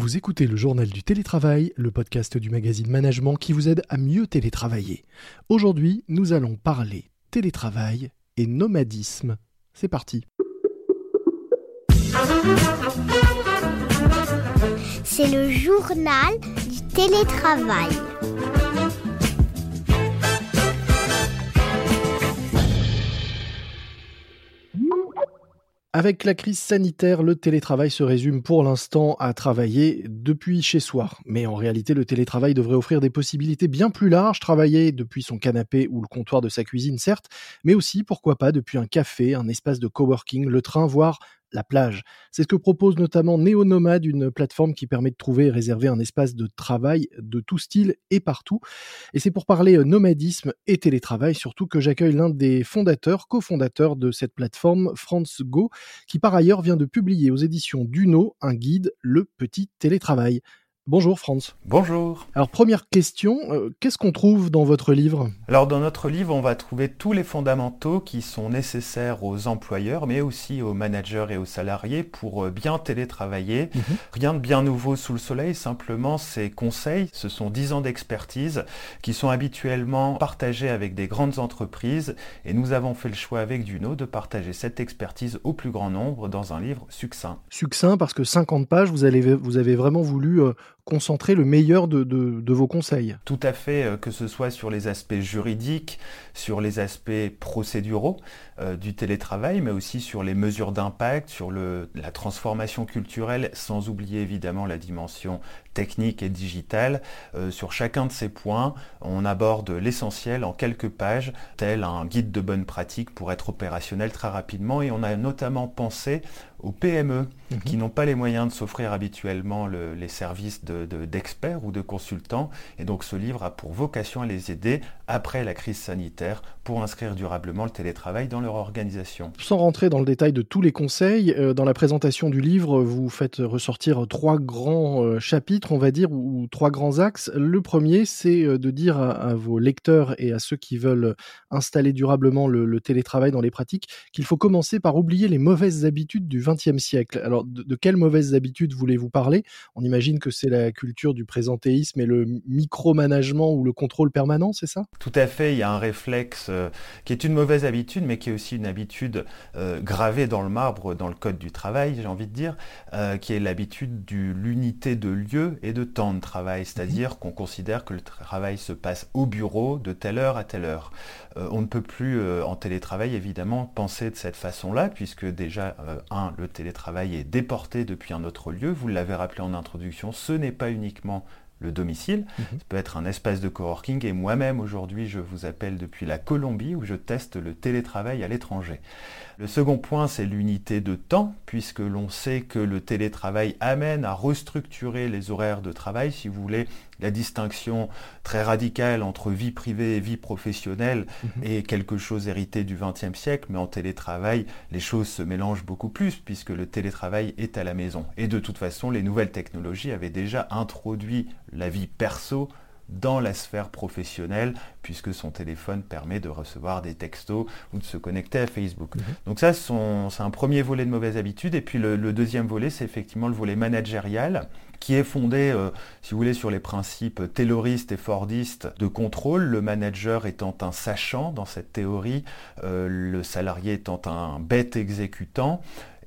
Vous écoutez le journal du télétravail, le podcast du magazine Management qui vous aide à mieux télétravailler. Aujourd'hui, nous allons parler télétravail et nomadisme. C'est parti. C'est le journal du télétravail. Avec la crise sanitaire, le télétravail se résume pour l'instant à travailler depuis chez soi. Mais en réalité, le télétravail devrait offrir des possibilités bien plus larges, travailler depuis son canapé ou le comptoir de sa cuisine, certes, mais aussi, pourquoi pas, depuis un café, un espace de coworking, le train, voire la plage. C'est ce que propose notamment NeoNomad, une plateforme qui permet de trouver et réserver un espace de travail de tout style et partout. Et c'est pour parler euh, nomadisme et télétravail surtout que j'accueille l'un des fondateurs, cofondateurs de cette plateforme, Franz Go, qui par ailleurs vient de publier aux éditions Duno un guide, Le Petit Télétravail. Bonjour Franz. Bonjour. Alors première question, euh, qu'est-ce qu'on trouve dans votre livre? Alors dans notre livre, on va trouver tous les fondamentaux qui sont nécessaires aux employeurs, mais aussi aux managers et aux salariés pour euh, bien télétravailler. Mhm. Rien de bien nouveau sous le soleil, simplement ces conseils, ce sont 10 ans d'expertise qui sont habituellement partagés avec des grandes entreprises et nous avons fait le choix avec Duno de partager cette expertise au plus grand nombre dans un livre succinct. Succinct parce que 50 pages, vous, allez, vous avez vraiment voulu euh, concentrer le meilleur de, vos conseils. Tout à fait, euh, que ce soit sur les aspects juridiques, sur les aspects procéduraux euh, du télétravail, mais aussi sur les mesures d'impact, sur le, la transformation culturelle, sans oublier évidemment la dimension technique et digitale. Euh, sur chacun de ces points, on aborde l'essentiel en quelques pages, tel un guide de bonne pratique pour être opérationnel très rapidement. Et on a notamment pensé aux PME mhm. qui n'ont pas les moyens de s'offrir habituellement les services d'experts ou de consultants. Et donc ce livre a pour vocation à les aider après la crise sanitaire pour inscrire durablement le télétravail dans leur organisation. Sans rentrer dans le détail de tous les conseils, euh, dans la présentation du livre, vous faites ressortir trois grands euh, chapitres on va dire, ou, trois grands axes. Le premier, c'est euh, de dire à, vos lecteurs et à ceux qui veulent installer durablement le, télétravail dans les pratiques qu'il faut commencer par oublier les mauvaises habitudes du XXe siècle. Alors, de, quelles mauvaises habitudes voulez-vous parler? On imagine que c'est la culture du présentéisme et le micromanagement ou le contrôle permanent, c'est ça? Tout à fait. Il y a un réflexe qui est une mauvaise habitude, mais qui est aussi une habitude euh, gravée dans le marbre, dans le code du travail, j'ai envie de dire, qui est l'habitude de l'unité de lieu et de temps de travail, c'est-à-dire mhm. qu'on considère que le travail se passe au bureau de telle heure à telle heure. Euh, on ne peut plus euh, en télétravail évidemment penser de cette façon-là, puisque déjà, euh, un, le télétravail est déporté depuis un autre lieu, vous l'avez rappelé en introduction, ce n'est pas uniquement le domicile. Mhm. Ça peut être un espace de coworking et moi-même aujourd'hui je vous appelle depuis la Colombie où je teste le télétravail à l'étranger. Le second point c'est l'unité de temps puisque l'on sait que le télétravail amène à restructurer les horaires de travail si vous voulez la distinction très radicale entre vie privée et vie professionnelle mhm. est quelque chose hérité du XXe siècle, mais en télétravail, les choses se mélangent beaucoup plus puisque le télétravail est à la maison. Et de toute façon, les nouvelles technologies avaient déjà introduit la vie perso dans la sphère professionnelle, puisque son téléphone permet de recevoir des textos ou de se connecter à Facebook. Mhm. Donc ça, c'est un premier volet de mauvaise habitude. Et puis le, deuxième volet, c'est effectivement le volet managérial, qui est fondé, euh, si vous voulez, sur les principes tayloristes et fordistes de contrôle, le manager étant un sachant dans cette théorie, euh, le salarié étant un bête exécutant,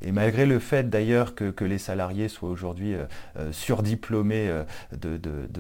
et malgré le fait d'ailleurs que, les salariés soient aujourd'hui euh, euh, surdiplômés euh, de,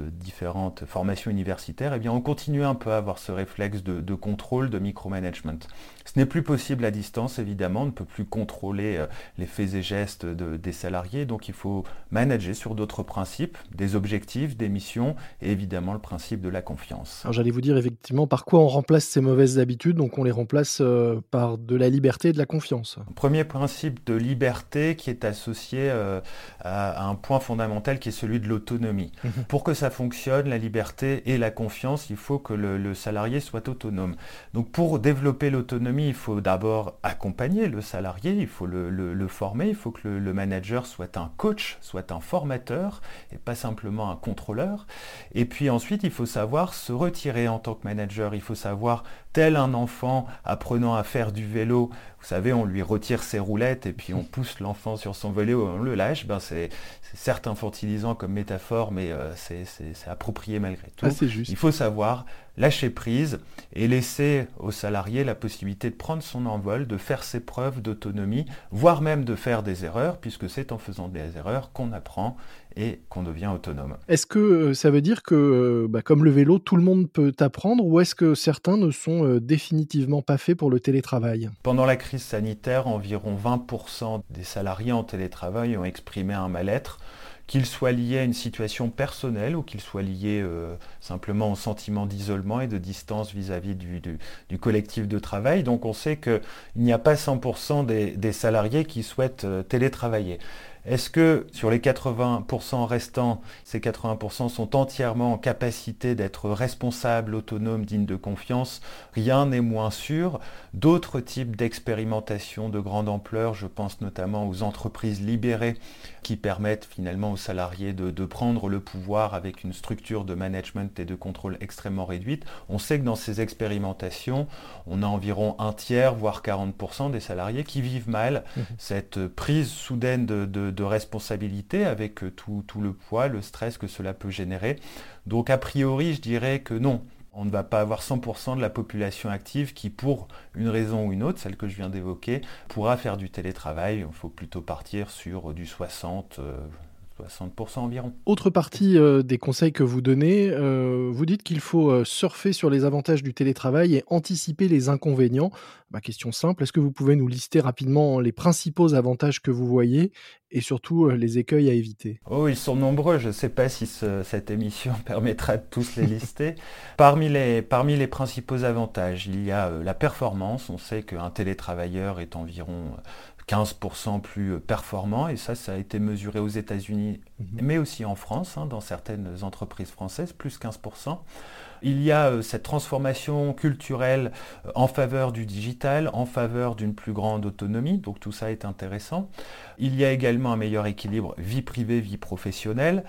différentes formations universitaires, eh bien on continue un peu à avoir ce réflexe de, de contrôle, de micromanagement. Ce n'est plus possible à distance, évidemment, on ne peut plus contrôler les faits et gestes des salariés, donc il faut manager sur d'autres principes, des objectifs, des missions, et évidemment le principe de la confiance. Alors j'allais vous dire effectivement par quoi on remplace ces mauvaises habitudes, donc on les remplace par de la liberté et de la confiance. Premier principe de liberté qui est associé euh, à, un point fondamental qui est celui de l'autonomie. Mhm. Pour que ça fonctionne, la liberté et la confiance, il faut que le, salarié soit autonome. Donc pour développer l'autonomie, il faut d'abord accompagner le salarié, il faut le, former, il faut que le, manager soit un coach, soit un formateur et pas simplement un contrôleur. Et puis ensuite, il faut savoir se retirer en tant que manager, il faut savoir tel un enfant apprenant à faire du vélo, vous savez, on lui retire ses roulettes et puis on pousse l'enfant sur son vélo, on le lâche, ben c'est certes infantilisant comme métaphore, mais euh, c'est approprié malgré tout. Ah, Il faut savoir lâcher prise et laisser aux salariés la possibilité de prendre son envol, de faire ses preuves d'autonomie, voire même de faire des erreurs, puisque c'est en faisant des erreurs qu'on apprend et qu'on devient autonome. Est-ce que euh, ça veut dire que, euh, bah, comme le vélo, tout le monde peut apprendre ou est-ce que certains ne sont euh, définitivement pas faits pour le télétravail? Pendant la crise sanitaire, environ 20% des salariés en télétravail ont exprimé un mal-être qu'il soit lié à une situation personnelle ou qu'il soit lié simplement au sentiment d'isolement et de distance vis-à-vis du, collectif de travail. Donc on sait qu'il n'y a pas 100% des, salariés qui souhaitent télétravailler. Est-ce que sur les 80% restants, ces 80% sont entièrement en capacité d'être responsables, autonomes, dignes de confiance? Rien n'est moins sûr. D'autres types d'expérimentation de grande ampleur, je pense notamment aux entreprises libérées qui permettent finalement aux salariés de, prendre le pouvoir avec une structure de management et de contrôle extrêmement réduite. On sait que dans ces expérimentations, on a environ un tiers, voire 40% des salariés qui vivent mal mmh. cette prise soudaine de de responsabilité avec euh, tout, tout, le poids, le stress que cela peut générer. Donc a priori, je dirais que non. On ne va pas avoir 100% de la population active qui, pour une raison ou une autre, celle que je viens d'évoquer, pourra faire du télétravail. Il faut plutôt partir sur du 60, 60% environ. Autre partie euh, des conseils que vous donnez, euh, vous dites qu'il faut euh, surfer sur les avantages du télétravail et anticiper les inconvénients. Ma question simple, est-ce que vous pouvez nous lister rapidement les principaux avantages que vous voyez et surtout les écueils à éviter? Oh, ils sont nombreux. Je ne sais pas si cette émission permettra de tous les lister. parmi, les, parmi les principaux avantages, il y a la performance. On sait qu'un télétravailleur est environ 15% plus performant, et ça, ça a été mesuré aux États-Unis, mhm. mais aussi en France, hein, dans certaines entreprises françaises, plus 15%. Il y a euh, cette transformation culturelle euh, en faveur du digital, en faveur d'une plus grande autonomie, donc tout ça est intéressant. Il y a également un meilleur équilibre vie privée, vie professionnelle.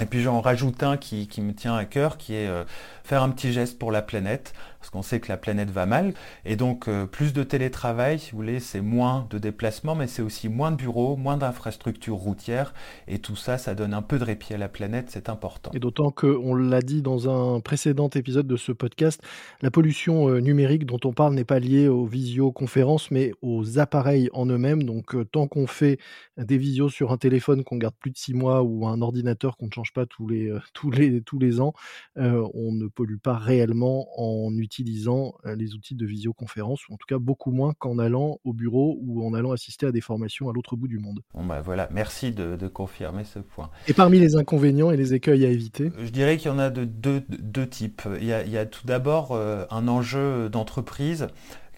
Et puis j'en rajoute un qui, me tient à cœur, qui est euh, faire un petit geste pour la planète, parce qu'on sait que la planète va mal. Et donc euh, plus de télétravail, si vous voulez, c'est moins de déplacements, mais c'est aussi moins de bureaux, moins d'infrastructures routières. Et tout ça, ça donne un peu de répit à la planète, c'est important. Et d'autant qu'on l'a dit dans un précédent épisode de ce podcast, la pollution euh, numérique dont on parle n'est pas liée aux visioconférences, mais aux appareils en eux-mêmes. Donc tant qu'on fait des visios sur un téléphone qu'on garde plus de six mois ou un ordinateur qu'on ne change pas tous les, euh, tous les, tous les ans, euh, on ne pollue pas réellement en utilisant euh, les outils de visioconférence, ou en tout cas beaucoup moins qu'en allant au bureau ou en allant assister à des formations à l'autre bout du monde. Bon bah voilà, merci de, confirmer ce point. Et parmi les inconvénients et les écueils à éviter? Je dirais qu'il y en a de deux, types. Il y a, il y a tout d'abord un enjeu d'entreprise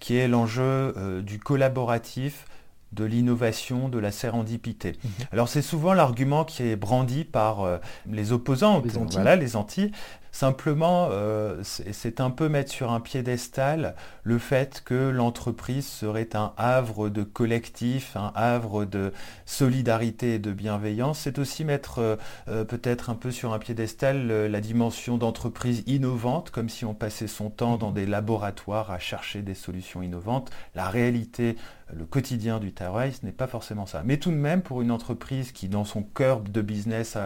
qui est l'enjeu du collaboratif de l'innovation, de la sérendipité. Mhm. Alors c'est souvent l'argument qui est brandi par euh, les opposants, les anti. voilà, les anti, Simplement, euh, c'est un peu mettre sur un piédestal le fait que l'entreprise serait un havre de collectif, un havre de solidarité et de bienveillance. C'est aussi mettre euh, euh, peut-être un peu sur un piédestal la dimension d'entreprise innovante, comme si on passait son temps dans des laboratoires à chercher des solutions innovantes. La réalité, le quotidien du travail, ce n'est pas forcément ça. Mais tout de même, pour une entreprise qui, dans son cœur de business,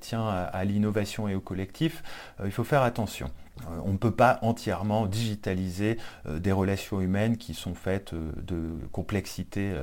tient à l'innovation et au collectif, il faut faire attention. Euh, on ne peut pas entièrement digitaliser euh, des relations humaines qui sont faites de complexité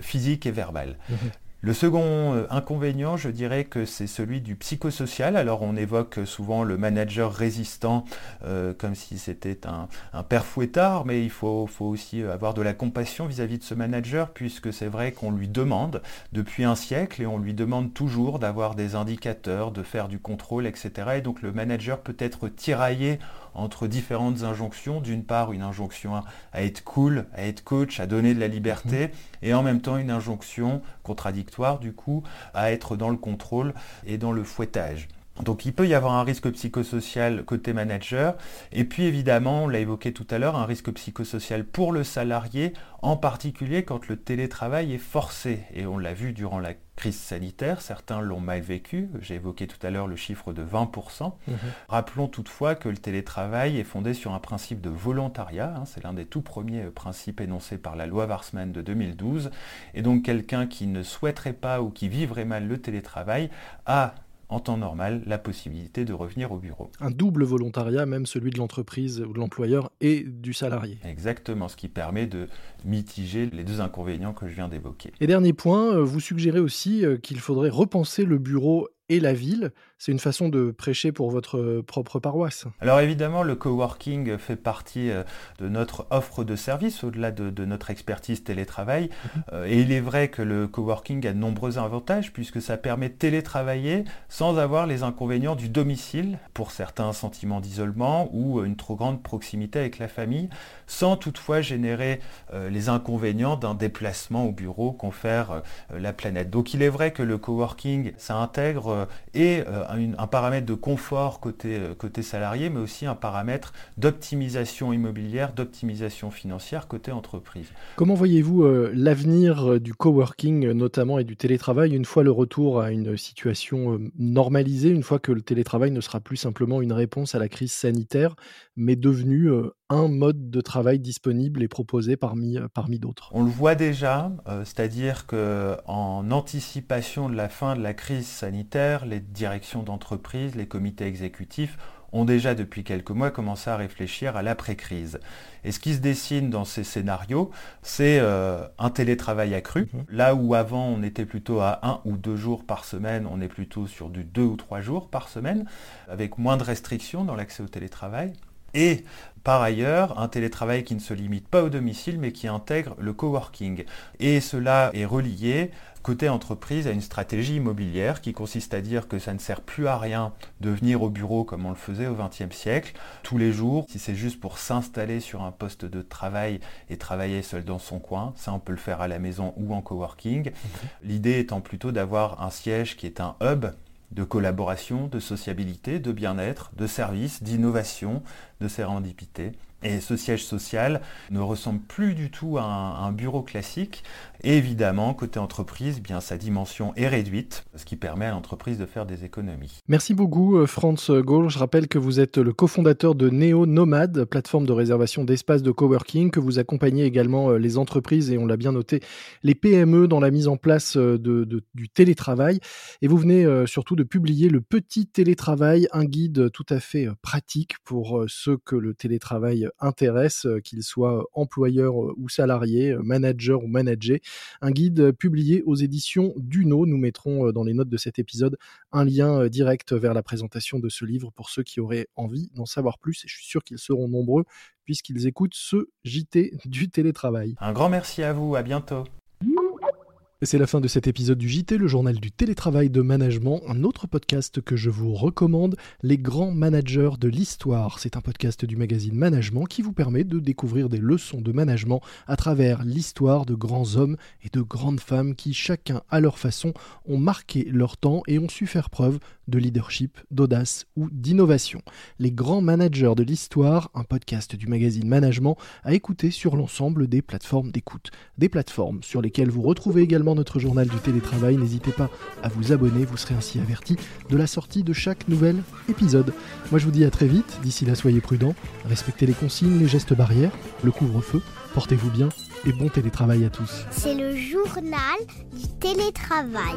physique et verbale. Mhm. Le second euh, inconvénient, je dirais que c'est celui du psychosocial. Alors on évoque souvent le manager résistant euh, comme si c'était un, père fouettard, mais il faut, aussi avoir de la compassion vis-à-vis de ce manager, puisque c'est vrai qu'on lui demande depuis un siècle et on lui demande toujours d'avoir des indicateurs, de faire du contrôle, etc. Et donc le manager peut être tiraillé entre différentes injonctions. D'une part, une injonction à, être cool, à être coach, à donner de la liberté, mmh. et en même temps une injonction contradictoire, du coup, à être dans le contrôle et dans le fouettage. Donc il peut y avoir un risque psychosocial côté manager, et puis évidemment, on l'a évoqué tout à l'heure, un risque psychosocial pour le salarié, en particulier quand le télétravail est forcé. Et on l'a vu durant la crise sanitaire, certains l'ont mal vécu, j'ai évoqué tout à l'heure le chiffre de 20%. Mhm. Rappelons toutefois que le télétravail est fondé sur un principe de volontariat, hein. c'est l'un des tout premiers principes énoncés par la loi Warsmann de 2012, et donc quelqu'un qui ne souhaiterait pas ou qui vivrait mal le télétravail a en temps normal la possibilité de revenir au bureau. Un double volontariat, même celui de l'entreprise ou de l'employeur et du salarié. Exactement, ce qui permet de mitiger les deux inconvénients que je viens d'évoquer. Et dernier point, euh, vous suggérez aussi euh, qu'il faudrait repenser le bureau et la ville. C'est une façon de prêcher pour votre propre paroisse. Alors évidemment, le coworking fait partie euh, de notre offre de service au-delà de, notre expertise télétravail. Mhm. Euh, et il est vrai que le coworking a de nombreux avantages puisque ça permet de télétravailler sans avoir les inconvénients du domicile, pour certains sentiments d'isolement ou une trop grande proximité avec la famille, sans toutefois générer euh, les inconvénients d'un déplacement au bureau confère la planète. Donc il est vrai que le coworking, ça intègre euh, et euh, un, paramètre de confort côté, euh, côté salarié, mais aussi un paramètre d'optimisation immobilière, d'optimisation financière côté entreprise. Comment voyez-vous l'avenir du coworking notamment et du télétravail une fois le retour à une situation normalisée, une fois que le télétravail ne sera plus simplement une réponse à la crise sanitaire, mais devenu un mode de travail disponible et proposé parmi, parmi d'autres On le voit déjà, c'est-à-dire qu'en anticipation de la fin de la crise sanitaire, les directions d'entreprise, les comités exécutifs ont déjà depuis quelques mois commencé à réfléchir à l'après-crise. Et ce qui se dessine dans ces scénarios, c'est euh, un télétravail accru. Mhm. Là où avant on était plutôt à un ou deux jours par semaine, on est plutôt sur du deux ou trois jours par semaine, avec moins de restrictions dans l'accès au télétravail. Et par ailleurs, un télétravail qui ne se limite pas au domicile, mais qui intègre le coworking. Et cela est relié côté entreprise à une stratégie immobilière qui consiste à dire que ça ne sert plus à rien de venir au bureau comme on le faisait au XXe siècle, tous les jours, si c'est juste pour s'installer sur un poste de travail et travailler seul dans son coin, ça on peut le faire à la maison ou en coworking. Mhm. L'idée étant plutôt d'avoir un siège qui est un hub de collaboration, de sociabilité, de bien-être, de service, d'innovation, de sérendipité. Et ce siège social ne ressemble plus du tout à un, bureau classique. Et évidemment, côté entreprise, bien sa dimension est réduite, ce qui permet à l'entreprise de faire des économies. Merci beaucoup, euh, Franz Gaulle. Je rappelle que vous êtes le cofondateur de Neo Nomad, plateforme de réservation d'espaces de coworking, que vous accompagnez également euh, les entreprises et on l'a bien noté, les PME dans la mise en place euh, du télétravail. Et vous venez surtout de publier le petit télétravail, un guide tout à fait pratique pour ceux que le télétravail intéresse, qu'ils soient employeurs ou salariés, managers ou managers un guide publié aux éditions Duno. Nous mettrons euh, dans les notes de cet épisode un lien euh, direct vers la présentation de ce livre pour ceux qui auraient envie d'en savoir plus. Je suis sûr qu'ils seront nombreux puisqu'ils écoutent ce JT du télétravail. Un grand merci à vous, à bientôt. C'est la fin de cet épisode du JT, le journal du télétravail de management, un autre podcast que je vous recommande, Les grands managers de l'histoire. C'est un podcast du magazine Management qui vous permet de découvrir des leçons de management à travers l'histoire de grands hommes et de grandes femmes qui, chacun à leur façon, ont marqué leur temps et ont su faire preuve de leadership, d'audace ou d'innovation. Les grands managers de l'histoire, un podcast du magazine Management à écouter sur l'ensemble des plateformes d'écoute. Des plateformes sur lesquelles vous retrouvez également notre journal du télétravail. N'hésitez pas à vous abonner, vous serez ainsi averti de la sortie de chaque nouvel épisode. Moi je vous dis à très vite, d'ici là soyez prudents, respectez les consignes, les gestes barrières, le couvre-feu, portez-vous bien et bon télétravail à tous. C'est le journal du télétravail.